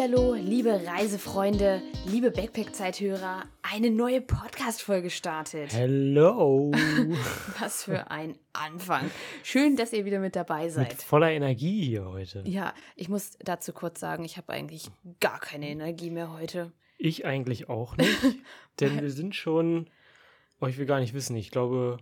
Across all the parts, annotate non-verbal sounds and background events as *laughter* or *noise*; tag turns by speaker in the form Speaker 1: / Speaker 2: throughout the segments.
Speaker 1: Hallihallo, liebe Reisefreunde, liebe Backpack-Zeithörer, eine neue Podcast-Folge startet.
Speaker 2: Hello! *laughs*
Speaker 1: Was für ein Anfang. Schön, dass ihr wieder mit dabei
Speaker 2: Mit
Speaker 1: seid.
Speaker 2: voller Energie hier heute.
Speaker 1: Ja, ich muss dazu kurz sagen, ich habe eigentlich gar keine Energie mehr heute.
Speaker 2: Ich eigentlich auch nicht, *laughs* denn wir sind schon, oh, ich will gar nicht wissen, ich glaube,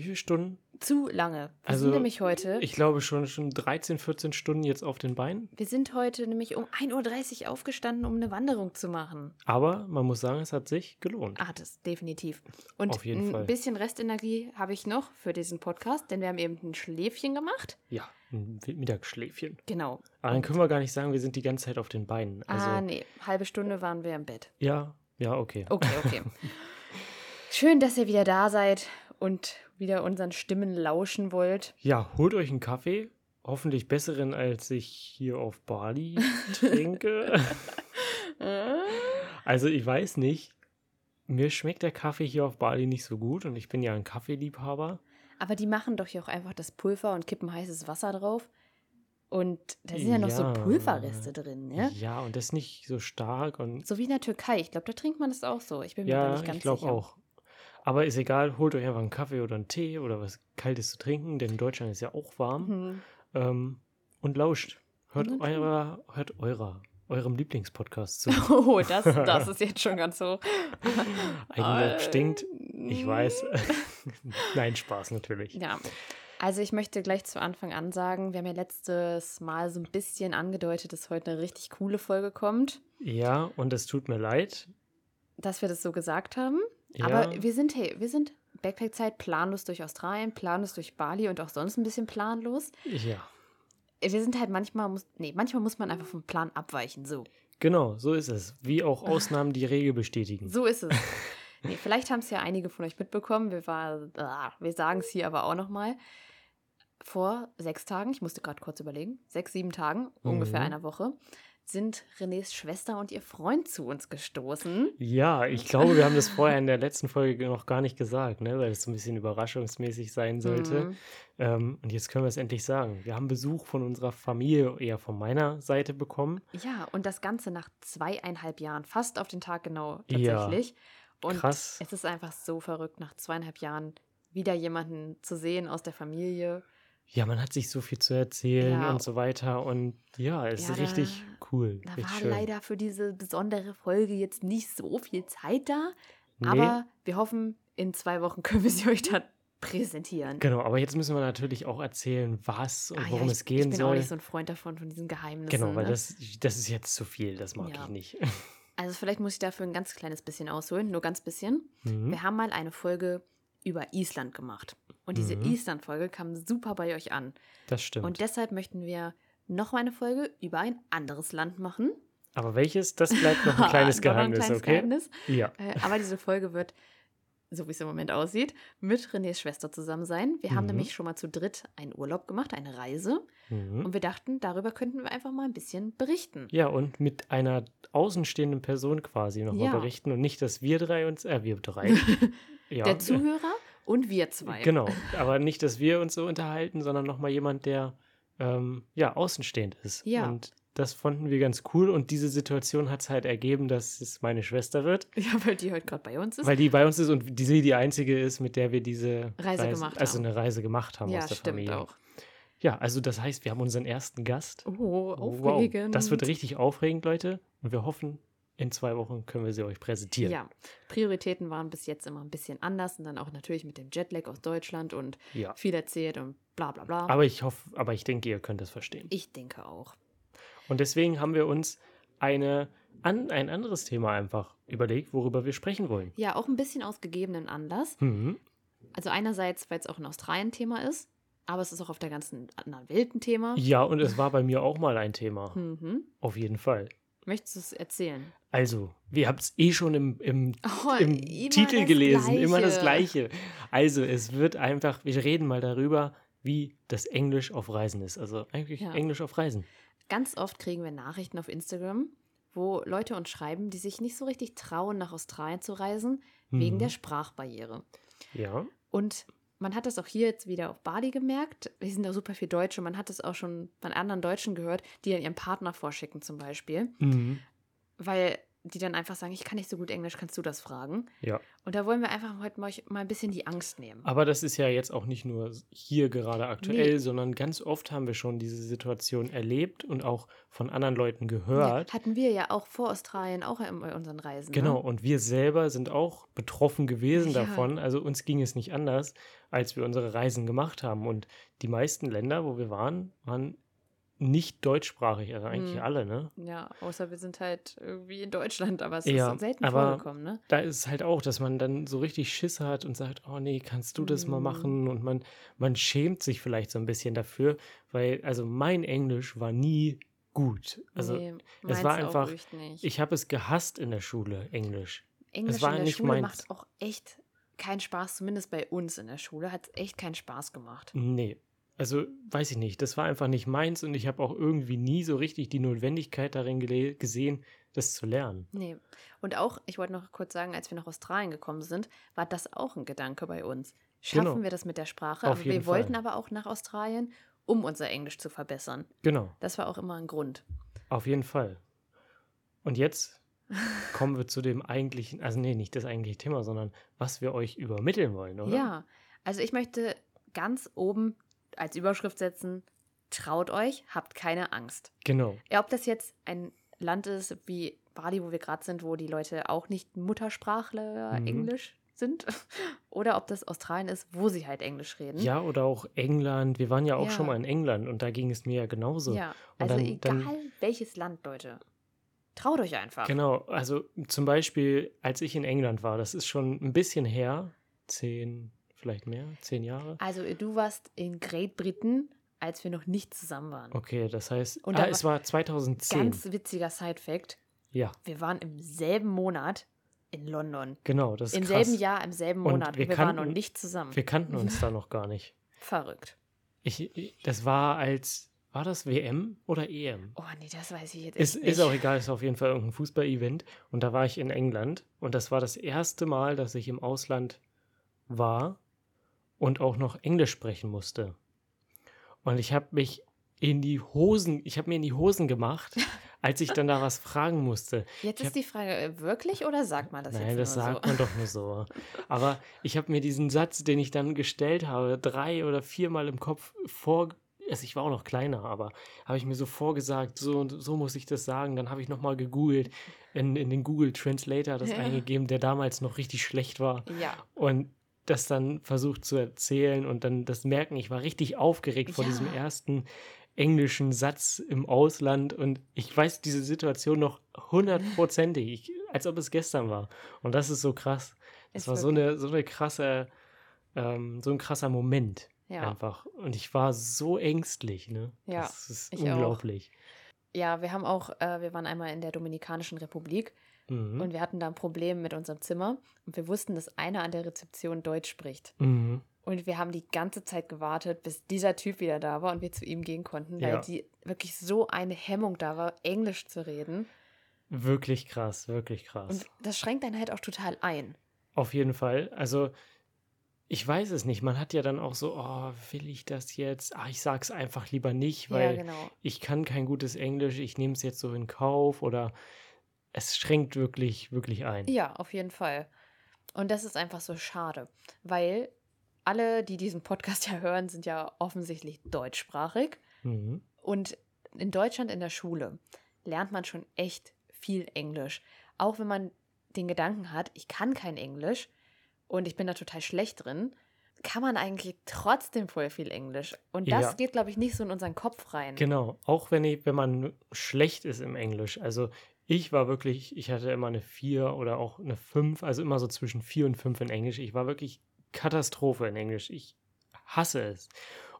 Speaker 2: wie viele Stunden?
Speaker 1: Zu lange. Wir
Speaker 2: Also,
Speaker 1: sind nämlich heute,
Speaker 2: Ich glaube schon, schon 13, 14 Stunden jetzt auf den Beinen.
Speaker 1: wir sind heute nämlich um 1.30 Uhr aufgestanden, um eine Wanderung zu machen.
Speaker 2: Aber man muss sagen, es hat sich gelohnt.
Speaker 1: Hat es, definitiv. Und
Speaker 2: Auf jeden
Speaker 1: ein
Speaker 2: Fall.
Speaker 1: bisschen Restenergie habe ich noch für diesen Podcast, denn wir haben eben ein Schläfchen gemacht.
Speaker 2: Ja, ein Mittagsschläfchen.
Speaker 1: Genau.
Speaker 2: Aber dann können wir gar nicht sagen, wir sind die ganze Zeit auf den Beinen. Also,
Speaker 1: ah, nee, halbe Stunde waren wir im Bett.
Speaker 2: ja, ja, okay.
Speaker 1: Okay, okay. *laughs* Schön, dass ihr wieder da seid und wieder unseren Stimmen lauschen wollt.
Speaker 2: Ja, holt euch einen Kaffee. Hoffentlich besseren, als ich hier auf Bali *laughs* trinke. Also ich weiß nicht. Mir schmeckt der Kaffee hier auf Bali nicht so gut und ich bin ja ein Kaffeeliebhaber.
Speaker 1: Aber die machen doch hier auch einfach das Pulver und kippen heißes Wasser drauf. Und da sind ja noch so
Speaker 2: Ja.
Speaker 1: Pulverreste drin, ne?
Speaker 2: Ja, und das nicht so stark und
Speaker 1: So wie in der Türkei. Ich glaube, da trinkt man das auch so. Ich bin mir
Speaker 2: ja,
Speaker 1: nicht ganz
Speaker 2: ich glaube
Speaker 1: sicher.
Speaker 2: auch. Aber ist egal, holt euch einfach einen Kaffee oder einen Tee oder was Kaltes zu trinken, denn in Deutschland ist ja auch warm.
Speaker 1: Mhm.
Speaker 2: Ähm, und lauscht. Hört
Speaker 1: Und
Speaker 2: eurer, hört eurer, eurem Lieblingspodcast zu. *laughs*
Speaker 1: Oh, das, das ist jetzt schon ganz hoch. *laughs*
Speaker 2: Eigenlob stinkt.
Speaker 1: Äh,
Speaker 2: Ich weiß. *laughs* Nein, Spaß natürlich.
Speaker 1: Ja, also ich möchte gleich zu Anfang an sagen, wir haben ja letztes Mal so ein bisschen angedeutet, dass heute eine richtig coole Folge kommt,
Speaker 2: Ja, und es tut mir leid.
Speaker 1: dass wir das so gesagt haben.
Speaker 2: Ja,
Speaker 1: Aber wir sind, hey, wir sind Backpack-Zeit planlos durch Australien, planlos durch Bali und auch sonst ein bisschen planlos.
Speaker 2: ja.
Speaker 1: Wir sind halt manchmal, muss, nee, manchmal muss man einfach vom Plan abweichen, so.
Speaker 2: Genau, so ist es. Wie auch Ausnahmen die Regel bestätigen.
Speaker 1: So ist es. Nee, vielleicht haben es ja einige von euch mitbekommen. Wir, war, ah, wir sagen es hier aber auch nochmal. Vor sechs Tagen, ich musste gerade kurz überlegen, sechs, sieben Tagen, ungefähr
Speaker 2: Mhm.
Speaker 1: einer Woche, sind Renés Schwester und ihr Freund zu uns gestoßen.
Speaker 2: Ja, ich glaube, wir haben das vorher in der letzten Folge noch gar nicht gesagt, ne? weil es so ein bisschen überraschungsmäßig sein sollte.
Speaker 1: Mhm.
Speaker 2: Ähm, und jetzt können wir es endlich sagen. Wir haben Besuch von unserer Familie, eher von meiner Seite bekommen.
Speaker 1: Ja, und das Ganze nach zweieinhalb Jahren, fast auf den Tag genau
Speaker 2: Ja,
Speaker 1: tatsächlich. Und
Speaker 2: krass.
Speaker 1: es ist einfach so verrückt, nach zweieinhalb Jahren wieder jemanden zu sehen aus der Familie.
Speaker 2: Ja, man hat sich so viel zu erzählen
Speaker 1: Ja.
Speaker 2: und so weiter. Und ja, es
Speaker 1: Ja,
Speaker 2: ist richtig cool.
Speaker 1: Da
Speaker 2: richtig
Speaker 1: war
Speaker 2: schön.
Speaker 1: leider für diese besondere Folge jetzt nicht so viel Zeit da.
Speaker 2: Nee,
Speaker 1: Aber wir hoffen, in zwei Wochen *laughs* können wir sie euch dann präsentieren.
Speaker 2: Genau, aber jetzt müssen wir natürlich auch erzählen, was und
Speaker 1: Ah ja,
Speaker 2: worum
Speaker 1: ich,
Speaker 2: es gehen
Speaker 1: ich bin
Speaker 2: soll.
Speaker 1: auch nicht so ein Freund davon, von diesen Geheimnissen.
Speaker 2: genau, weil
Speaker 1: ne?
Speaker 2: das, das ist jetzt zu viel, das mag
Speaker 1: Ja.
Speaker 2: ich nicht. *laughs*
Speaker 1: Also vielleicht muss ich dafür ein ganz kleines bisschen ausholen, nur ganz bisschen.
Speaker 2: Mhm.
Speaker 1: Wir haben mal eine Folge über Island gemacht. Und diese
Speaker 2: Mhm.
Speaker 1: Island-Folge kam super bei euch an.
Speaker 2: Das stimmt.
Speaker 1: Und deshalb möchten wir noch eine Folge über ein anderes Land machen.
Speaker 2: aber welches, das bleibt noch ein *laughs* kleines
Speaker 1: noch ein
Speaker 2: Geheimnis,
Speaker 1: kleines
Speaker 2: okay?
Speaker 1: Geheimnis.
Speaker 2: Ja.
Speaker 1: Äh, aber diese Folge wird, so wie es im Moment aussieht, mit Renés Schwester zusammen sein. Wir haben
Speaker 2: Mhm.
Speaker 1: nämlich schon mal zu dritt einen Urlaub gemacht, eine Reise.
Speaker 2: Mhm.
Speaker 1: Und wir dachten, darüber könnten wir einfach mal ein bisschen berichten.
Speaker 2: Ja, und mit einer außenstehenden Person quasi nochmal
Speaker 1: Ja.
Speaker 2: berichten und nicht, dass wir drei uns, äh, wir drei. *laughs* ja.
Speaker 1: Der Zuhörer und wir zwei.
Speaker 2: Genau, aber nicht, dass wir uns so unterhalten, sondern nochmal jemand, der ähm, ja außenstehend ist.
Speaker 1: Ja.
Speaker 2: Und das fanden wir ganz cool und diese Situation hat es halt ergeben, dass es meine Schwester wird, *laughs*
Speaker 1: Ja, weil die heute gerade bei uns ist.
Speaker 2: weil die bei uns ist und die sie die einzige ist, mit der wir diese
Speaker 1: Reise gemacht
Speaker 2: also
Speaker 1: haben.
Speaker 2: eine Reise gemacht haben
Speaker 1: ja,
Speaker 2: aus der
Speaker 1: stimmt
Speaker 2: Familie.
Speaker 1: auch.
Speaker 2: Ja, also das heißt, wir haben unseren ersten Gast.
Speaker 1: Oh,
Speaker 2: Wow,
Speaker 1: aufregend.
Speaker 2: das wird richtig aufregend, Leute. Und wir hoffen, in zwei Wochen können wir sie euch präsentieren.
Speaker 1: Ja, Prioritäten waren bis jetzt immer ein bisschen anders und dann auch natürlich mit dem Jetlag aus Deutschland und
Speaker 2: Ja.
Speaker 1: viel erzählt und bla bla bla.
Speaker 2: Aber ich hoffe, aber ich denke, ihr könnt das verstehen.
Speaker 1: ich denke auch.
Speaker 2: Und deswegen haben wir uns eine, an, ein anderes Thema einfach überlegt, worüber wir sprechen wollen.
Speaker 1: Ja, auch ein bisschen aus gegebenen Anlass.
Speaker 2: Mhm.
Speaker 1: Also einerseits, weil es auch in Australien Thema ist, aber es ist auch auf der ganzen anderen Welt ein Thema.
Speaker 2: Ja, und es war bei mir auch mal ein Thema.
Speaker 1: Mhm.
Speaker 2: Auf jeden Fall.
Speaker 1: Möchtest du es erzählen?
Speaker 2: Also, wir habt es eh schon im, im,
Speaker 1: Oh,
Speaker 2: im Titel gelesen, immer das
Speaker 1: Gleiche.
Speaker 2: Gleiche. Also, es wird einfach, wir reden mal darüber, wie das Englisch auf Reisen ist. Also eigentlich
Speaker 1: Ja.
Speaker 2: Englisch auf Reisen.
Speaker 1: Ganz oft kriegen wir Nachrichten auf Instagram, wo Leute uns schreiben, die sich nicht so richtig trauen, nach Australien zu reisen, wegen
Speaker 2: Mhm.
Speaker 1: der Sprachbarriere.
Speaker 2: Ja.
Speaker 1: Und man hat das auch hier jetzt wieder auf Bali gemerkt. Wir sind da super viel Deutsche. Man hat das auch schon von anderen Deutschen gehört, die dann ihren Partner vorschicken zum Beispiel.
Speaker 2: Mhm.
Speaker 1: Weil die dann einfach sagen, ich kann nicht so gut Englisch, kannst du das fragen?
Speaker 2: Ja.
Speaker 1: Und da wollen wir einfach heute mal, mal ein bisschen die Angst nehmen.
Speaker 2: Aber das ist ja jetzt auch nicht nur hier gerade aktuell,
Speaker 1: Nee.
Speaker 2: sondern ganz oft haben wir schon diese Situation erlebt und auch von anderen Leuten gehört.
Speaker 1: Ja, hatten wir ja auch vor Australien, auch in unseren Reisen.
Speaker 2: Genau,
Speaker 1: Ne?
Speaker 2: und wir selber sind auch betroffen gewesen
Speaker 1: Ja.
Speaker 2: davon. Also uns ging es nicht anders, als wir unsere Reisen gemacht haben. Und die meisten Länder, wo wir waren, waren nicht deutschsprachig, also eigentlich
Speaker 1: Mhm.
Speaker 2: alle, ne?
Speaker 1: Ja, außer wir sind halt irgendwie in Deutschland, aber es
Speaker 2: Ja,
Speaker 1: ist selten
Speaker 2: aber-
Speaker 1: vorgekommen, ne?
Speaker 2: Da ist es halt auch, dass man dann so richtig Schiss hat und sagt, oh nee, kannst du das mal
Speaker 1: Mhm.
Speaker 2: machen? Und man, man schämt sich vielleicht so ein bisschen dafür, weil, also mein Englisch war nie gut. Also
Speaker 1: nee,
Speaker 2: es war einfach- ich habe es gehasst in der Schule, Englisch.
Speaker 1: Englisch
Speaker 2: war
Speaker 1: in der
Speaker 2: nicht
Speaker 1: Schule
Speaker 2: meins.
Speaker 1: macht auch echt keinen Spaß, zumindest bei uns in der Schule hat es echt keinen Spaß gemacht.
Speaker 2: Nee. Also, weiß ich nicht. Das war einfach nicht meins und ich habe auch irgendwie nie so richtig die Notwendigkeit darin gesehen, das zu lernen.
Speaker 1: Nee. Und auch, ich wollte noch kurz sagen, als wir nach Australien gekommen sind, war das auch ein Gedanke bei uns. Schaffen
Speaker 2: Genau.
Speaker 1: wir das mit der Sprache?
Speaker 2: Auf
Speaker 1: aber
Speaker 2: jeden
Speaker 1: wir wollten
Speaker 2: Fall.
Speaker 1: aber auch nach Australien, um unser Englisch zu verbessern.
Speaker 2: Genau,
Speaker 1: Das war auch immer ein Grund.
Speaker 2: auf jeden Fall. Und jetzt kommen wir zu dem eigentlichen, also nee, nicht das eigentliche Thema, sondern was wir euch übermitteln wollen, oder?
Speaker 1: Ja, also ich möchte ganz oben als Überschrift setzen, traut euch, habt keine Angst.
Speaker 2: Genau.
Speaker 1: Ja, ob das jetzt ein Land ist wie Bali, wo wir gerade sind, wo die Leute auch nicht Muttersprachler
Speaker 2: Mhm.
Speaker 1: Englisch sind, *laughs* oder ob das Australien ist, wo sie halt Englisch reden.
Speaker 2: Ja, oder auch England. Wir waren ja auch
Speaker 1: Ja.
Speaker 2: schon mal in England und da ging es mir ja genauso.
Speaker 1: Ja,
Speaker 2: Und
Speaker 1: also
Speaker 2: dann-
Speaker 1: egal
Speaker 2: dann-
Speaker 1: welches Land, Leute. Traut euch einfach.
Speaker 2: Genau, also zum Beispiel, als ich in England war, das ist schon ein bisschen her, zehn, vielleicht mehr, zehn Jahre.
Speaker 1: Also du warst in Great Britain, als wir noch nicht zusammen waren.
Speaker 2: Okay, das heißt,
Speaker 1: Und
Speaker 2: ah,
Speaker 1: da
Speaker 2: es war 2010.
Speaker 1: Ganz witziger Side-Fact.
Speaker 2: ja,
Speaker 1: Wir waren im selben Monat in London.
Speaker 2: genau, das ist
Speaker 1: Im
Speaker 2: krass.
Speaker 1: selben Jahr, im selben
Speaker 2: Und
Speaker 1: Monat.
Speaker 2: wir
Speaker 1: Wir, wir waren
Speaker 2: kannten-
Speaker 1: noch nicht zusammen.
Speaker 2: Wir kannten uns da noch gar nicht. *laughs*
Speaker 1: Verrückt.
Speaker 2: Ich, ich, das war als, war das WM oder EM?
Speaker 1: Oh nee, das weiß ich jetzt
Speaker 2: Ist,
Speaker 1: echt
Speaker 2: ist
Speaker 1: nicht.
Speaker 2: auch egal, ist auf jeden Fall irgendein Fußball-Event. Und da war ich in England. Und das war das erste Mal, dass ich im Ausland war und auch noch Englisch sprechen musste. Und ich habe mich in die Hosen, ich habe mir in die Hosen gemacht, *laughs* als ich dann da was fragen musste.
Speaker 1: Jetzt
Speaker 2: ich
Speaker 1: ist die Frage, äh, wirklich oder sagt man das
Speaker 2: Nein,
Speaker 1: jetzt
Speaker 2: das
Speaker 1: nur
Speaker 2: sagt
Speaker 1: so?
Speaker 2: man doch nur so. *laughs* Aber ich habe mir diesen Satz, den ich dann gestellt habe, drei oder viermal im Kopf vor. Also ich war auch noch kleiner, aber habe ich mir so vorgesagt, so und so muss ich das sagen. Dann habe ich nochmal gegoogelt, in, in den Google Translator das
Speaker 1: Ja.
Speaker 2: eingegeben, der damals noch richtig schlecht war.
Speaker 1: Ja,
Speaker 2: Und das dann versucht zu erzählen und dann das merken, ich war richtig aufgeregt vor
Speaker 1: Ja.
Speaker 2: diesem ersten englischen Satz im Ausland und ich weiß diese Situation noch hundertprozentig, als ob es gestern war. Und das ist so krass. Das
Speaker 1: Ist
Speaker 2: war so eine, so eine krasse, ähm, so ein krasser Moment
Speaker 1: ja.
Speaker 2: einfach. Und ich war so ängstlich, ne?
Speaker 1: Ja,
Speaker 2: Das ist
Speaker 1: ich auch.
Speaker 2: unglaublich.
Speaker 1: Ja, wir haben auch, äh, wir waren einmal in der Dominikanischen Republik
Speaker 2: Mhm.
Speaker 1: und wir hatten da ein Problem mit unserem Zimmer und wir wussten, dass einer an der Rezeption Deutsch spricht.
Speaker 2: Mhm.
Speaker 1: Und wir haben die ganze Zeit gewartet, bis dieser Typ wieder da war und wir zu ihm gehen konnten, weil
Speaker 2: Ja.
Speaker 1: die wirklich so eine Hemmung da war, Englisch zu reden.
Speaker 2: Wirklich krass, wirklich krass.
Speaker 1: Und das schränkt einen halt auch total ein.
Speaker 2: Auf jeden Fall. Also, ich weiß es nicht. Man hat ja dann auch so, oh, will ich das jetzt? Ah, ich sag's einfach lieber nicht, weil
Speaker 1: ja, genau.
Speaker 2: ich kann kein gutes Englisch, ich nehme es jetzt so in Kauf oder es schränkt wirklich, wirklich ein.
Speaker 1: Ja, auf jeden Fall. Und das ist einfach so schade, weil alle, die diesen Podcast *laughs* ja hören, sind ja offensichtlich deutschsprachig.
Speaker 2: Mhm.
Speaker 1: Und in Deutschland in der Schule lernt man schon echt viel Englisch. Auch wenn man den Gedanken hat, ich kann kein Englisch und ich bin da total schlecht drin, kann man eigentlich trotzdem voll viel Englisch. Und das
Speaker 2: Ja.
Speaker 1: geht, glaube ich, nicht so in unseren Kopf rein.
Speaker 2: Genau, auch wenn, ich, wenn man schlecht ist im Englisch. Also ich war wirklich, ich hatte immer eine 4 oder auch eine 5, also immer so zwischen 4 und 5 in Englisch. Ich war wirklich Katastrophe in Englisch. Ich hasse es.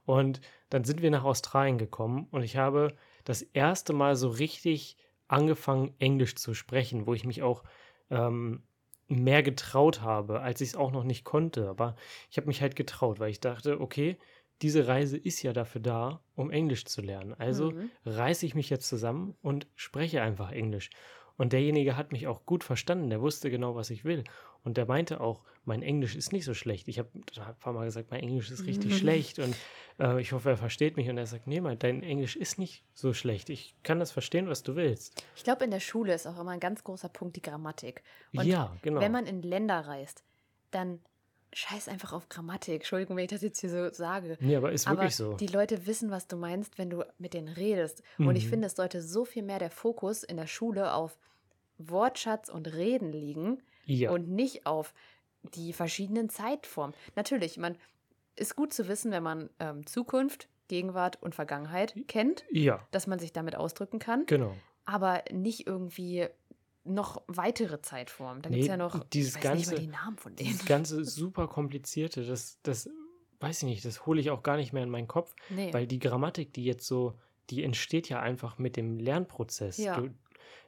Speaker 2: Und dann sind wir nach Australien gekommen und ich habe das erste Mal so richtig angefangen, Englisch zu sprechen, wo ich mich auch ähm, mehr getraut habe, als ich es auch noch nicht konnte. Aber ich habe mich halt getraut, weil ich dachte, okay, diese Reise ist ja dafür da, um Englisch zu lernen. Also
Speaker 1: Mhm.
Speaker 2: reiße ich mich jetzt zusammen und spreche einfach Englisch. Und derjenige hat mich auch gut verstanden, der wusste genau, was ich will. Und der meinte auch, mein Englisch ist nicht so schlecht. Ich habe ein paar Mal gesagt, mein Englisch ist richtig *laughs* schlecht und äh, ich hoffe, er versteht mich. Und er sagt, nee, mein, dein Englisch ist nicht so schlecht. Ich kann das verstehen, was du willst.
Speaker 1: Ich glaube, in der Schule ist auch immer ein ganz großer Punkt die Grammatik. Und
Speaker 2: ja, genau.
Speaker 1: wenn man in Länder reist, dann scheiß einfach auf Grammatik. Entschuldigung, wenn ich das jetzt hier so sage.
Speaker 2: nee, aber ist
Speaker 1: Aber
Speaker 2: wirklich so.
Speaker 1: die Leute wissen, was du meinst, wenn du mit denen redest. Und ich
Speaker 2: Mhm.
Speaker 1: finde, es sollte so viel mehr der Fokus in der Schule auf Wortschatz und Reden liegen
Speaker 2: ja,
Speaker 1: und nicht auf die verschiedenen Zeitformen. Natürlich, man ist gut zu wissen, wenn man ähm, Zukunft, Gegenwart und Vergangenheit kennt,
Speaker 2: ja,
Speaker 1: dass man sich damit ausdrücken kann,
Speaker 2: genau.
Speaker 1: aber nicht irgendwie noch weitere Zeitformen. Da gibt es
Speaker 2: Nee,
Speaker 1: ja noch,
Speaker 2: dieses
Speaker 1: ich weiß nicht mal
Speaker 2: ganze-
Speaker 1: die Namen von denen.
Speaker 2: Dieses ganze super komplizierte, das, das weiß ich nicht, das hole ich auch gar nicht mehr in meinen Kopf,
Speaker 1: Nee.
Speaker 2: weil die Grammatik, die jetzt so, die entsteht ja einfach mit dem Lernprozess.
Speaker 1: Ja.
Speaker 2: Du,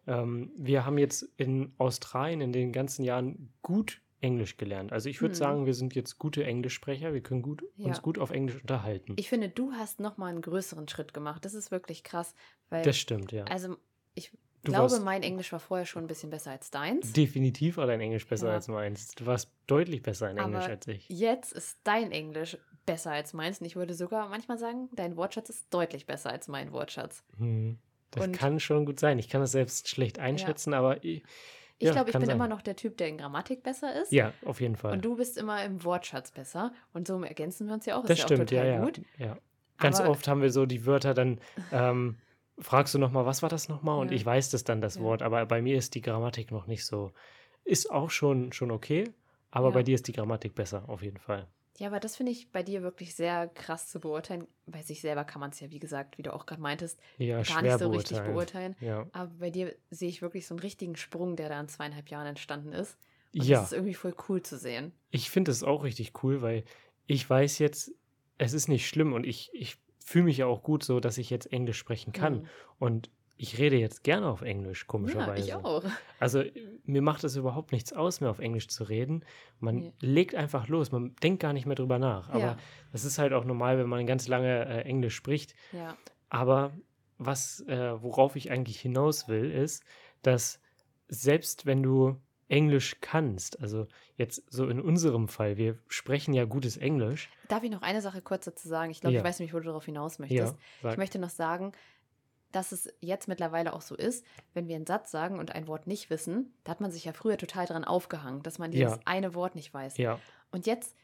Speaker 2: ähm, wir haben jetzt in Australien in den ganzen Jahren gut Englisch gelernt. Also ich würde
Speaker 1: Mhm.
Speaker 2: sagen, wir sind jetzt gute Englischsprecher, wir können gut,
Speaker 1: Ja.
Speaker 2: uns gut auf Englisch unterhalten.
Speaker 1: Ich finde, du hast noch mal einen größeren Schritt gemacht. Das ist wirklich krass, weil
Speaker 2: das stimmt, ja.
Speaker 1: also ich
Speaker 2: Du
Speaker 1: glaube, mein Englisch war vorher schon ein bisschen besser als deins.
Speaker 2: Definitiv war dein Englisch besser
Speaker 1: Ja.
Speaker 2: als meins. Du warst deutlich besser in Englisch
Speaker 1: Aber
Speaker 2: als ich.
Speaker 1: Jetzt ist dein Englisch besser als meins. Und ich würde sogar manchmal sagen, dein Wortschatz ist deutlich besser als mein Wortschatz.
Speaker 2: Hm. Das
Speaker 1: Und-
Speaker 2: kann schon gut sein. Ich kann das selbst schlecht einschätzen, aber ich,
Speaker 1: Ich
Speaker 2: Ja,
Speaker 1: glaube, ich bin
Speaker 2: sein.
Speaker 1: immer noch der Typ, der in Grammatik besser ist.
Speaker 2: ja, auf jeden Fall.
Speaker 1: Und du bist immer im Wortschatz besser. Und so ergänzen wir uns ja auch.
Speaker 2: das
Speaker 1: ist
Speaker 2: stimmt,
Speaker 1: ja
Speaker 2: ja,
Speaker 1: auch
Speaker 2: ja,
Speaker 1: total gut.
Speaker 2: ja. Ganz
Speaker 1: Aber-
Speaker 2: oft haben wir so die Wörter dann, ähm, *laughs* fragst du nochmal, was war das nochmal? Und
Speaker 1: Ja.
Speaker 2: ich weiß das dann, das
Speaker 1: Ja.
Speaker 2: Wort, aber bei mir ist die Grammatik noch nicht so, ist auch schon, schon okay, aber
Speaker 1: Ja.
Speaker 2: bei dir ist die Grammatik besser, auf jeden Fall.
Speaker 1: Ja, aber das finde ich bei dir wirklich sehr krass zu beurteilen. Bei sich selber kann man es ja, wie gesagt, wie du auch gerade meintest,
Speaker 2: Ja,
Speaker 1: gar nicht so richtig
Speaker 2: beurteilen.
Speaker 1: beurteilen.
Speaker 2: Ja.
Speaker 1: Aber bei dir sehe ich wirklich so einen richtigen Sprung, der da in zweieinhalb Jahren entstanden ist. Und
Speaker 2: ja.
Speaker 1: das ist irgendwie voll cool zu sehen.
Speaker 2: Ich finde es auch richtig cool, weil ich weiß jetzt, es ist nicht schlimm und ich, ich fühle mich ja auch gut so, dass ich jetzt Englisch sprechen kann.
Speaker 1: Mhm.
Speaker 2: Und ich rede jetzt gerne auf Englisch,
Speaker 1: Ja,
Speaker 2: komischerweise.
Speaker 1: ich auch.
Speaker 2: Also mir macht es überhaupt nichts aus, mehr auf Englisch zu reden. Man
Speaker 1: Nee.
Speaker 2: legt einfach los, man denkt gar nicht mehr drüber nach. Aber
Speaker 1: Ja.
Speaker 2: das ist halt auch normal, wenn man ganz lange äh, Englisch spricht.
Speaker 1: Ja.
Speaker 2: Aber was, äh, worauf ich eigentlich hinaus will, ist, dass selbst wenn du Englisch kannst, also jetzt so in unserem Fall, wir sprechen ja gutes Englisch.
Speaker 1: Darf ich noch eine Sache kurz dazu sagen? Ich glaube,
Speaker 2: Ja.
Speaker 1: ich weiß nämlich, wo du darauf hinaus möchtest.
Speaker 2: sag-
Speaker 1: Ich möchte noch sagen, dass es jetzt mittlerweile auch so ist, wenn wir einen Satz sagen und ein Wort nicht wissen, da hat man sich ja früher total dran aufgehangen, dass man dieses
Speaker 2: Ja.
Speaker 1: eine Wort nicht weiß.
Speaker 2: ja,
Speaker 1: Und jetzt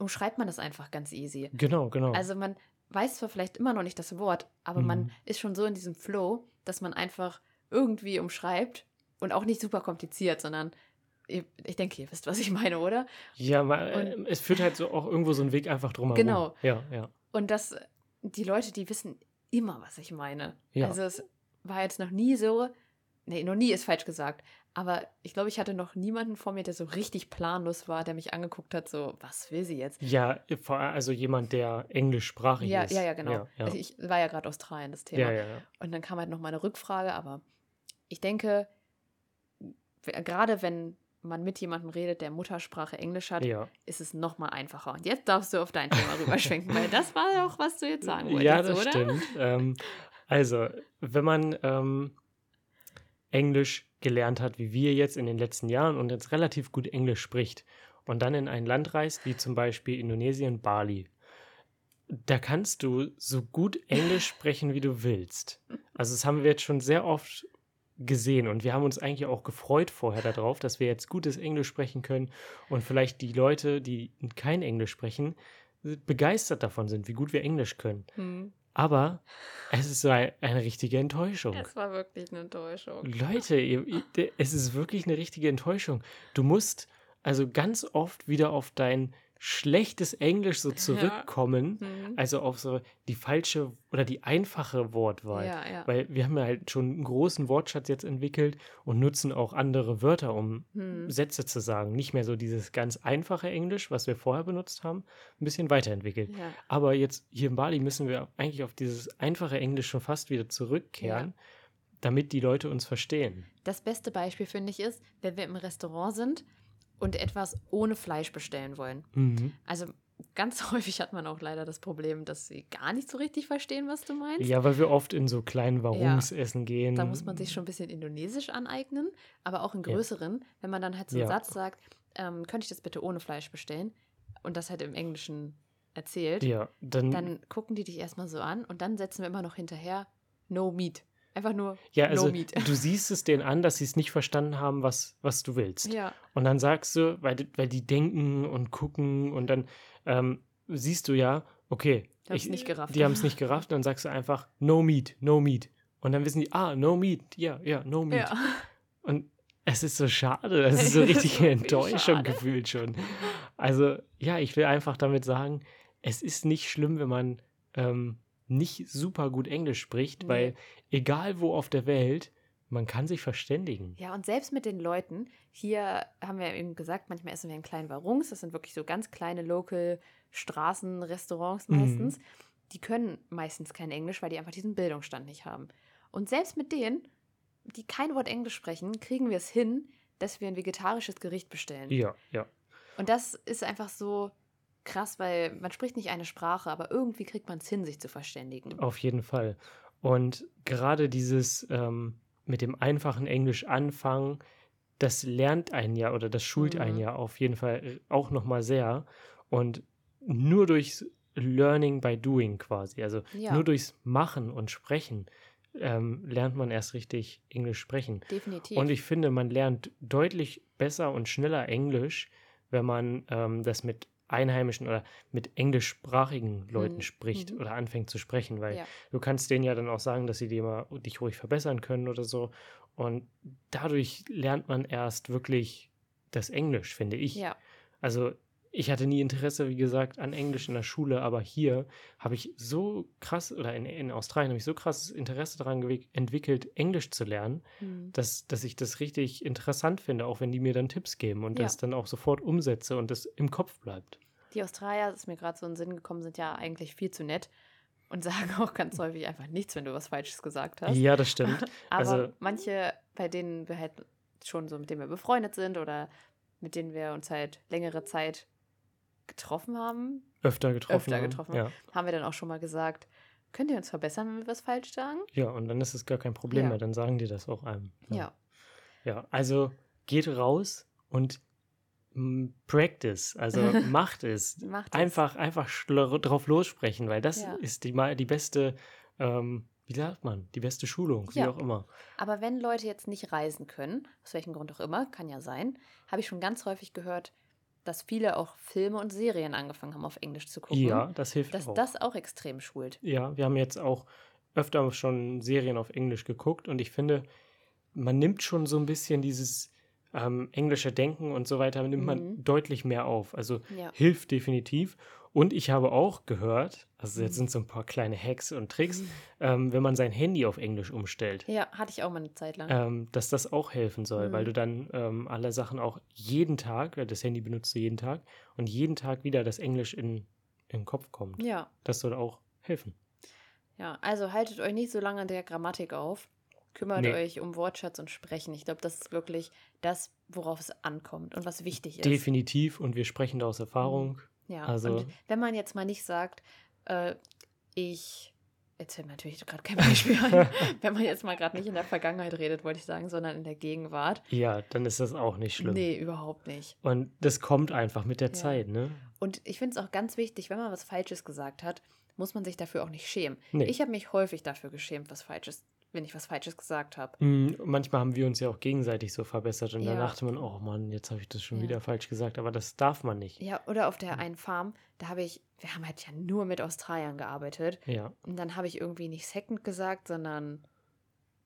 Speaker 1: umschreibt man das einfach ganz easy.
Speaker 2: genau, genau.
Speaker 1: Also man weiß zwar vielleicht immer noch nicht das Wort, aber man
Speaker 2: Mhm.
Speaker 1: ist schon so in diesem Flow, dass man einfach irgendwie umschreibt und auch nicht super kompliziert, sondern ich denke, ihr wisst, was ich meine, oder?
Speaker 2: ja,
Speaker 1: und-
Speaker 2: es führt halt so auch irgendwo so ein Weg einfach drumherum.
Speaker 1: Genau.
Speaker 2: Ja, ja.
Speaker 1: Und dass die Leute, die wissen immer, was ich meine.
Speaker 2: Ja.
Speaker 1: Also es war jetzt noch nie so, nee, noch nie ist falsch gesagt, aber ich glaube, ich hatte noch niemanden vor mir, der so richtig planlos war, der mich angeguckt hat, so, was will sie jetzt?
Speaker 2: Ja, also jemand, der englischsprachig
Speaker 1: Ja,
Speaker 2: ist.
Speaker 1: ja, ja, genau.
Speaker 2: Ja, ja.
Speaker 1: Also ich war ja gerade Australien, das Thema.
Speaker 2: ja.
Speaker 1: Und dann kam halt noch mal eine Rückfrage, aber ich denke, gerade wenn man mit jemandem redet, der Muttersprache Englisch hat,
Speaker 2: ja.
Speaker 1: ist es noch mal einfacher. Und jetzt darfst du auf dein Thema *laughs* rüberschwenken, weil das war ja auch, was du jetzt sagen wolltest,
Speaker 2: Ja, das
Speaker 1: oder?
Speaker 2: stimmt. Ähm, also, wenn man ähm, Englisch gelernt hat, wie wir jetzt in den letzten Jahren und jetzt relativ gut Englisch spricht und dann in ein Land reist, wie zum Beispiel Indonesien, Bali, da kannst du so gut Englisch sprechen, wie du willst. Also, das haben wir jetzt schon sehr oft gesehen und wir haben uns eigentlich auch gefreut vorher darauf, dass wir jetzt gutes Englisch sprechen können und vielleicht die Leute, die kein Englisch sprechen, begeistert davon sind, wie gut wir Englisch können.
Speaker 1: Hm.
Speaker 2: Aber es ist so ein, eine richtige Enttäuschung.
Speaker 1: Es war wirklich eine Enttäuschung.
Speaker 2: Leute, ihr, es ist wirklich eine richtige Enttäuschung. Du musst also ganz oft wieder auf dein schlechtes Englisch so zurückkommen,
Speaker 1: Hm.
Speaker 2: also auf so die falsche oder die einfache Wortwahl.
Speaker 1: Ja, ja.
Speaker 2: Weil wir haben ja halt schon einen großen Wortschatz jetzt entwickelt und nutzen auch andere Wörter, um
Speaker 1: Hm.
Speaker 2: Sätze zu sagen. Nicht mehr so dieses ganz einfache Englisch, was wir vorher benutzt haben, ein bisschen weiterentwickelt.
Speaker 1: Ja.
Speaker 2: Aber jetzt hier in Bali müssen wir eigentlich auf dieses einfache Englisch schon fast wieder zurückkehren, damit die Leute uns verstehen.
Speaker 1: Das beste Beispiel, finde ich, ist, wenn wir im Restaurant sind und etwas ohne Fleisch bestellen wollen.
Speaker 2: Mhm.
Speaker 1: Also ganz *laughs* häufig hat man auch leider das Problem, dass sie gar nicht so richtig verstehen, was du meinst.
Speaker 2: Ja, weil wir oft in so kleinen Warungsessen gehen.
Speaker 1: Da muss man sich schon ein bisschen Indonesisch aneignen, aber auch in
Speaker 2: Ja.
Speaker 1: größeren, wenn man dann halt so einen
Speaker 2: Ja.
Speaker 1: Satz sagt, ähm, könnte ich das bitte ohne Fleisch bestellen und das halt im Englischen erzählt,
Speaker 2: Ja, dann,
Speaker 1: dann gucken die dich erstmal so an und dann setzen wir immer noch hinterher No Meat. Einfach nur
Speaker 2: ja, also
Speaker 1: No Meat.
Speaker 2: du siehst es denen an, dass sie es nicht verstanden haben, was, was du willst.
Speaker 1: Ja,
Speaker 2: Und dann sagst du, weil, die- weil die denken und gucken und dann ähm, siehst du ja, okay,
Speaker 1: Die haben's nicht gerafft.
Speaker 2: Die haben es nicht gerafft, dann sagst du einfach, no meat, no meat. Und dann wissen die, ah, no meat, ja, ja, no meat.
Speaker 1: ja.
Speaker 2: Und es ist so schade, *laughs* es ist so
Speaker 1: Es ist
Speaker 2: richtig
Speaker 1: wirklich
Speaker 2: Enttäuschung gefühlt schon. Also, ja, ich will einfach damit sagen, es ist nicht schlimm, wenn man ähm, nicht super gut Englisch spricht,
Speaker 1: Nee.
Speaker 2: weil egal wo auf der Welt, man kann sich verständigen.
Speaker 1: Ja, und selbst mit den Leuten, hier haben wir eben gesagt, manchmal essen wir in kleinen Warungs, das sind wirklich so ganz kleine Local Straßenrestaurants
Speaker 2: Mhm.
Speaker 1: meistens, die können meistens kein Englisch, weil die einfach diesen Bildungsstand nicht haben. Und selbst mit denen, die kein Wort Englisch sprechen, kriegen wir es hin, dass wir ein vegetarisches Gericht bestellen.
Speaker 2: Ja, ja.
Speaker 1: Und das ist einfach so krass, weil man spricht nicht eine Sprache, aber irgendwie kriegt man es hin, sich zu verständigen.
Speaker 2: Auf jeden Fall. Und gerade dieses ähm, mit dem einfachen Englisch anfangen, das lernt einen ja oder das schult einen
Speaker 1: Mhm.
Speaker 2: ja auf jeden Fall äh, auch nochmal sehr. Und nur durchs Learning by Doing quasi, also
Speaker 1: Ja.
Speaker 2: nur durchs Machen und Sprechen, ähm, lernt man erst richtig Englisch sprechen.
Speaker 1: Definitiv.
Speaker 2: Und ich finde, man lernt deutlich besser und schneller Englisch, wenn man ähm, das mit einheimischen oder mit englischsprachigen Leuten
Speaker 1: Mhm.
Speaker 2: spricht
Speaker 1: Mhm.
Speaker 2: oder anfängt zu sprechen, weil
Speaker 1: Ja.
Speaker 2: du kannst denen ja dann auch sagen, dass sie dir mal dich ruhig verbessern können oder so. Und dadurch lernt man erst wirklich das Englisch, finde ich.
Speaker 1: ja.
Speaker 2: Also ich hatte nie Interesse, wie gesagt, an Englisch in der Schule, aber hier habe ich so krass, oder in, in Australien habe ich so krasses Interesse daran entwickelt, Englisch zu lernen,
Speaker 1: Hm.
Speaker 2: dass, dass ich das richtig interessant finde, auch wenn die mir dann Tipps geben und
Speaker 1: Ja.
Speaker 2: das dann auch sofort umsetze und das im Kopf bleibt.
Speaker 1: Die Australier, das ist mir gerade so in den Sinn gekommen, sind ja eigentlich viel zu nett und *laughs* sagen auch ganz häufig einfach nichts, wenn du was Falsches gesagt hast.
Speaker 2: Ja, das stimmt. *laughs*
Speaker 1: Aber
Speaker 2: also-
Speaker 1: manche, bei denen wir halt schon so, mit denen wir befreundet sind oder mit denen wir uns halt längere Zeit getroffen haben,
Speaker 2: Öfter getroffen.
Speaker 1: Öfter
Speaker 2: haben.
Speaker 1: getroffen.
Speaker 2: Ja.
Speaker 1: haben wir dann auch schon mal gesagt, könnt ihr uns verbessern, wenn wir was falsch sagen?
Speaker 2: ja, und dann ist es gar kein Problem
Speaker 1: Ja.
Speaker 2: mehr, dann sagen die das auch einem.
Speaker 1: Ja.
Speaker 2: Ja, also geht raus und practice, also *laughs* macht es.
Speaker 1: Macht es.
Speaker 2: Einfach, einfach drauf lossprechen, weil das
Speaker 1: Ja.
Speaker 2: ist die, die beste, ähm, wie sagt man, die beste Schulung, wie
Speaker 1: Ja.
Speaker 2: auch immer.
Speaker 1: Aber wenn Leute jetzt nicht reisen können, aus welchem Grund auch immer, kann ja sein, habe ich schon ganz häufig gehört, dass viele auch Filme und Serien angefangen haben, auf Englisch zu gucken.
Speaker 2: Ja, das hilft
Speaker 1: Dass
Speaker 2: auch.
Speaker 1: das auch extrem schult.
Speaker 2: Ja, wir haben jetzt auch öfter schon Serien auf Englisch geguckt und ich finde, man nimmt schon so ein bisschen dieses ähm, englische Denken und so weiter, nimmt man
Speaker 1: Mhm.
Speaker 2: deutlich mehr auf. Also
Speaker 1: Ja.
Speaker 2: hilft definitiv. Und ich habe auch gehört, also jetzt
Speaker 1: Mhm.
Speaker 2: sind so ein paar kleine Hacks und Tricks, ähm, wenn man sein Handy auf Englisch umstellt,
Speaker 1: Ja, hatte ich auch mal eine Zeit lang.
Speaker 2: ähm, dass das auch helfen soll, weil
Speaker 1: Mhm.
Speaker 2: du dann ähm, alle Sachen auch jeden Tag, weil das Handy benutzt du jeden Tag, und jeden Tag wieder das Englisch in, in den Kopf kommt.
Speaker 1: Ja,
Speaker 2: Das soll auch helfen.
Speaker 1: ja. Also haltet euch nicht so lange an der Grammatik auf. Kümmert
Speaker 2: Nee.
Speaker 1: euch um Wortschatz und Sprechen. Ich glaube, das ist wirklich das, worauf es ankommt und was wichtig ist.
Speaker 2: Definitiv und wir sprechen da aus Erfahrung.
Speaker 1: Ja,
Speaker 2: Also-
Speaker 1: und wenn man jetzt mal nicht sagt, äh, ich, jetzt fällt mir natürlich gerade kein *laughs* Beispiel ein, *laughs* wenn man jetzt mal gerade nicht in der Vergangenheit redet, wollte ich sagen, sondern in der Gegenwart.
Speaker 2: Ja, dann ist das auch nicht schlimm.
Speaker 1: Nee, überhaupt nicht.
Speaker 2: Und das kommt einfach mit der
Speaker 1: Ja.
Speaker 2: Zeit, ne?
Speaker 1: Und ich finde es auch ganz wichtig, wenn man was Falsches gesagt hat, muss man sich dafür auch nicht schämen.
Speaker 2: Nee.
Speaker 1: Ich habe mich häufig dafür geschämt, was Falsches, wenn ich was Falsches gesagt habe.
Speaker 2: Mm, Manchmal haben wir uns ja auch gegenseitig so verbessert und dann
Speaker 1: Ja.
Speaker 2: dachte man, oh Mann, jetzt habe ich das schon
Speaker 1: Ja.
Speaker 2: wieder falsch gesagt, aber das darf man nicht.
Speaker 1: Ja, oder auf der einen Farm, da habe ich, wir haben halt ja nur mit Australiern gearbeitet.
Speaker 2: Ja.
Speaker 1: Und dann habe ich irgendwie nicht Second gesagt, sondern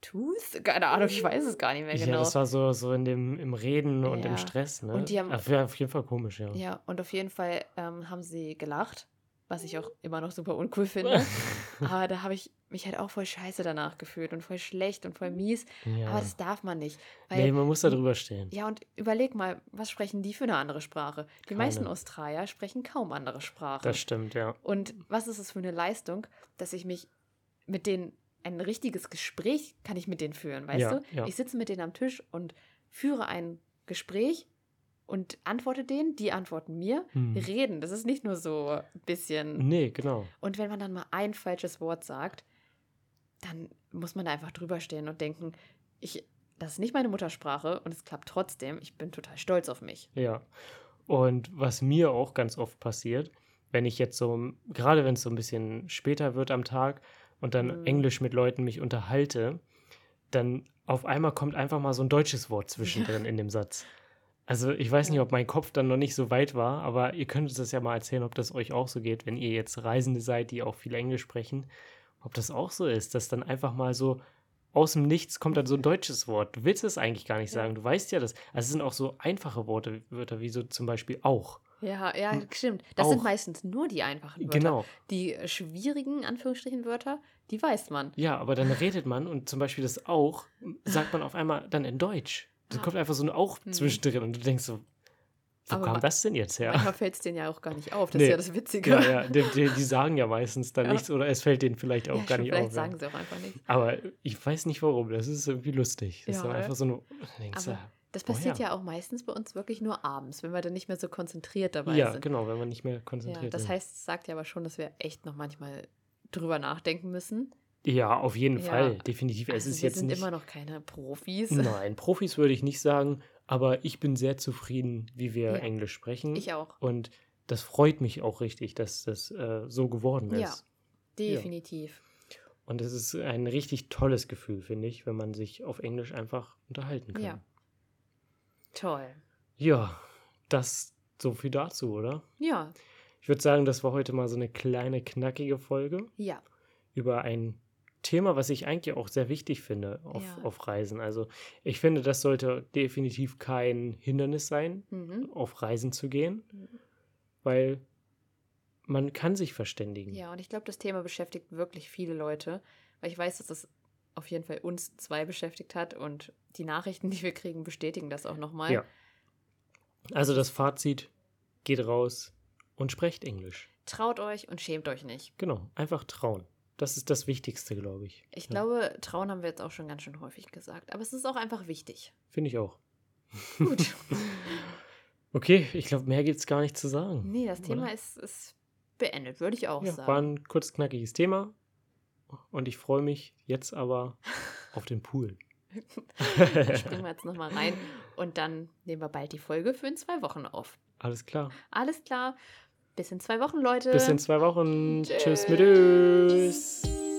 Speaker 1: Tooth? Keine Ahnung, ich weiß es gar nicht mehr
Speaker 2: Ja,
Speaker 1: genau.
Speaker 2: das war so, so in dem, im Reden und im
Speaker 1: Ja.
Speaker 2: Stress, ne?
Speaker 1: Und die haben-
Speaker 2: wär auf jeden Fall komisch, ja.
Speaker 1: Ja, und auf jeden Fall ähm, haben sie gelacht, was ich auch immer noch super uncool finde. *laughs* Aber da habe ich mich halt auch voll scheiße danach gefühlt und voll schlecht und voll mies.
Speaker 2: ja.
Speaker 1: Aber das darf man nicht. Weil,
Speaker 2: nee, man muss da drüber stehen.
Speaker 1: ja, und überleg mal, was sprechen die für eine andere Sprache? Die
Speaker 2: Keine.
Speaker 1: meisten Australier sprechen kaum andere Sprachen.
Speaker 2: Das stimmt, ja.
Speaker 1: Und was ist es für eine Leistung, dass ich mich mit denen, ein richtiges Gespräch kann ich mit denen führen, weißt
Speaker 2: Ja,
Speaker 1: du?
Speaker 2: ja.
Speaker 1: Ich sitze mit denen am Tisch und führe ein Gespräch und antworte denen, die antworten mir.
Speaker 2: Hm.
Speaker 1: Reden, das ist nicht nur so ein bisschen.
Speaker 2: Nee, genau.
Speaker 1: Und wenn man dann mal ein falsches Wort sagt, dann muss man da einfach drüber stehen und denken, ich, das ist nicht meine Muttersprache und es klappt trotzdem. Ich bin total stolz auf mich.
Speaker 2: Ja. Und was mir auch ganz oft passiert, wenn ich jetzt so, gerade wenn es so ein bisschen später wird am Tag und dann
Speaker 1: Mhm.
Speaker 2: Englisch mit Leuten mich unterhalte, dann auf einmal kommt einfach mal so ein deutsches Wort zwischendrin in dem Satz. Also ich weiß nicht, ob mein Kopf dann noch nicht so weit war, aber ihr könnt uns das ja mal erzählen, ob das euch auch so geht, wenn ihr jetzt Reisende seid, die auch viel Englisch sprechen, ob das auch so ist, dass dann einfach mal so aus dem Nichts kommt dann so ein deutsches Wort. Du willst es eigentlich gar nicht sagen. Du weißt ja das. Also es sind auch so einfache Worte, Wörter wie so zum Beispiel auch.
Speaker 1: Ja, ja, stimmt. Das sind
Speaker 2: auch.
Speaker 1: meistens nur die einfachen Wörter.
Speaker 2: Genau.
Speaker 1: Die schwierigen, Anführungsstrichen, Wörter, die weiß man.
Speaker 2: Ja, aber dann redet man und zum Beispiel das auch sagt man auf einmal dann in Deutsch. Da kommt einfach so ein auch
Speaker 1: Mhm.
Speaker 2: zwischendrin und du denkst so, wo
Speaker 1: Aber
Speaker 2: kam das denn jetzt her?
Speaker 1: Manchmal fällt es denen ja auch gar nicht auf. Das
Speaker 2: Nee.
Speaker 1: ist ja das Witzige.
Speaker 2: Ja, ja, die, die, die sagen ja meistens dann
Speaker 1: Ja.
Speaker 2: nichts oder es fällt denen vielleicht auch
Speaker 1: Ja,
Speaker 2: gar nicht
Speaker 1: vielleicht
Speaker 2: auf.
Speaker 1: sagen
Speaker 2: Ja.
Speaker 1: sie auch einfach nichts.
Speaker 2: Aber ich weiß nicht warum, das ist irgendwie lustig. Das ist
Speaker 1: Ja,
Speaker 2: dann einfach so eine. Denkst,
Speaker 1: Aber
Speaker 2: du,
Speaker 1: Das passiert ja auch meistens bei uns wirklich nur abends, wenn wir dann nicht mehr so konzentriert dabei
Speaker 2: ja,
Speaker 1: sind.
Speaker 2: genau, wenn man nicht mehr
Speaker 1: Ja,
Speaker 2: konzentriert
Speaker 1: das
Speaker 2: ist.
Speaker 1: heißt, es sagt ja aber schon, dass wir echt noch manchmal drüber nachdenken müssen.
Speaker 2: Ja, auf jeden
Speaker 1: Ja.
Speaker 2: Fall, definitiv. es
Speaker 1: Also
Speaker 2: ist
Speaker 1: wir
Speaker 2: jetzt
Speaker 1: sind
Speaker 2: nicht.
Speaker 1: immer noch keine Profis.
Speaker 2: Nein, Profis würde ich nicht sagen, aber ich bin sehr zufrieden, wie wir
Speaker 1: Ja.
Speaker 2: Englisch sprechen.
Speaker 1: Ich auch.
Speaker 2: Und das freut mich auch richtig, dass das äh, so geworden ist.
Speaker 1: Ja. Definitiv.
Speaker 2: Und es ist ein richtig tolles Gefühl, finde ich, wenn man sich auf Englisch einfach unterhalten kann.
Speaker 1: Ja. Toll.
Speaker 2: Ja, das so viel dazu, oder?
Speaker 1: Ja.
Speaker 2: Ich würde sagen, das war heute mal so eine kleine, knackige Folge
Speaker 1: Ja.
Speaker 2: über ein Thema, was ich eigentlich auch sehr wichtig finde auf,
Speaker 1: Ja.
Speaker 2: auf Reisen. Also ich finde, das sollte definitiv kein Hindernis sein,
Speaker 1: Mhm.
Speaker 2: auf Reisen zu gehen,
Speaker 1: Mhm.
Speaker 2: weil man kann sich verständigen.
Speaker 1: Ja, und ich glaube, das Thema beschäftigt wirklich viele Leute, weil ich weiß, dass es auf jeden Fall uns zwei beschäftigt hat und die Nachrichten, die wir kriegen, bestätigen das auch nochmal.
Speaker 2: Ja. Also das Fazit, geht raus und sprecht Englisch.
Speaker 1: Traut euch und schämt euch nicht.
Speaker 2: Genau, einfach trauen. Das ist das Wichtigste, glaube ich.
Speaker 1: Ich
Speaker 2: Ja,
Speaker 1: glaube, trauen haben wir jetzt auch schon ganz schön häufig gesagt, aber es ist auch einfach wichtig.
Speaker 2: Finde ich auch.
Speaker 1: Gut. *laughs*
Speaker 2: Okay, ich glaube, mehr gibt es gar nicht zu sagen.
Speaker 1: nee, das Thema ist, ist beendet, würde ich auch
Speaker 2: Ja,
Speaker 1: sagen.
Speaker 2: war ein kurz knackiges Thema. Und ich freue mich jetzt aber *laughs* auf den Pool.
Speaker 1: Dann *laughs* springen wir jetzt nochmal rein und dann nehmen wir bald die Folge für in zwei Wochen auf.
Speaker 2: Alles klar.
Speaker 1: Alles klar. Bis in zwei Wochen, Leute.
Speaker 2: Bis in zwei Wochen. Tschüss mit
Speaker 1: Tschüss.
Speaker 2: Tschüss.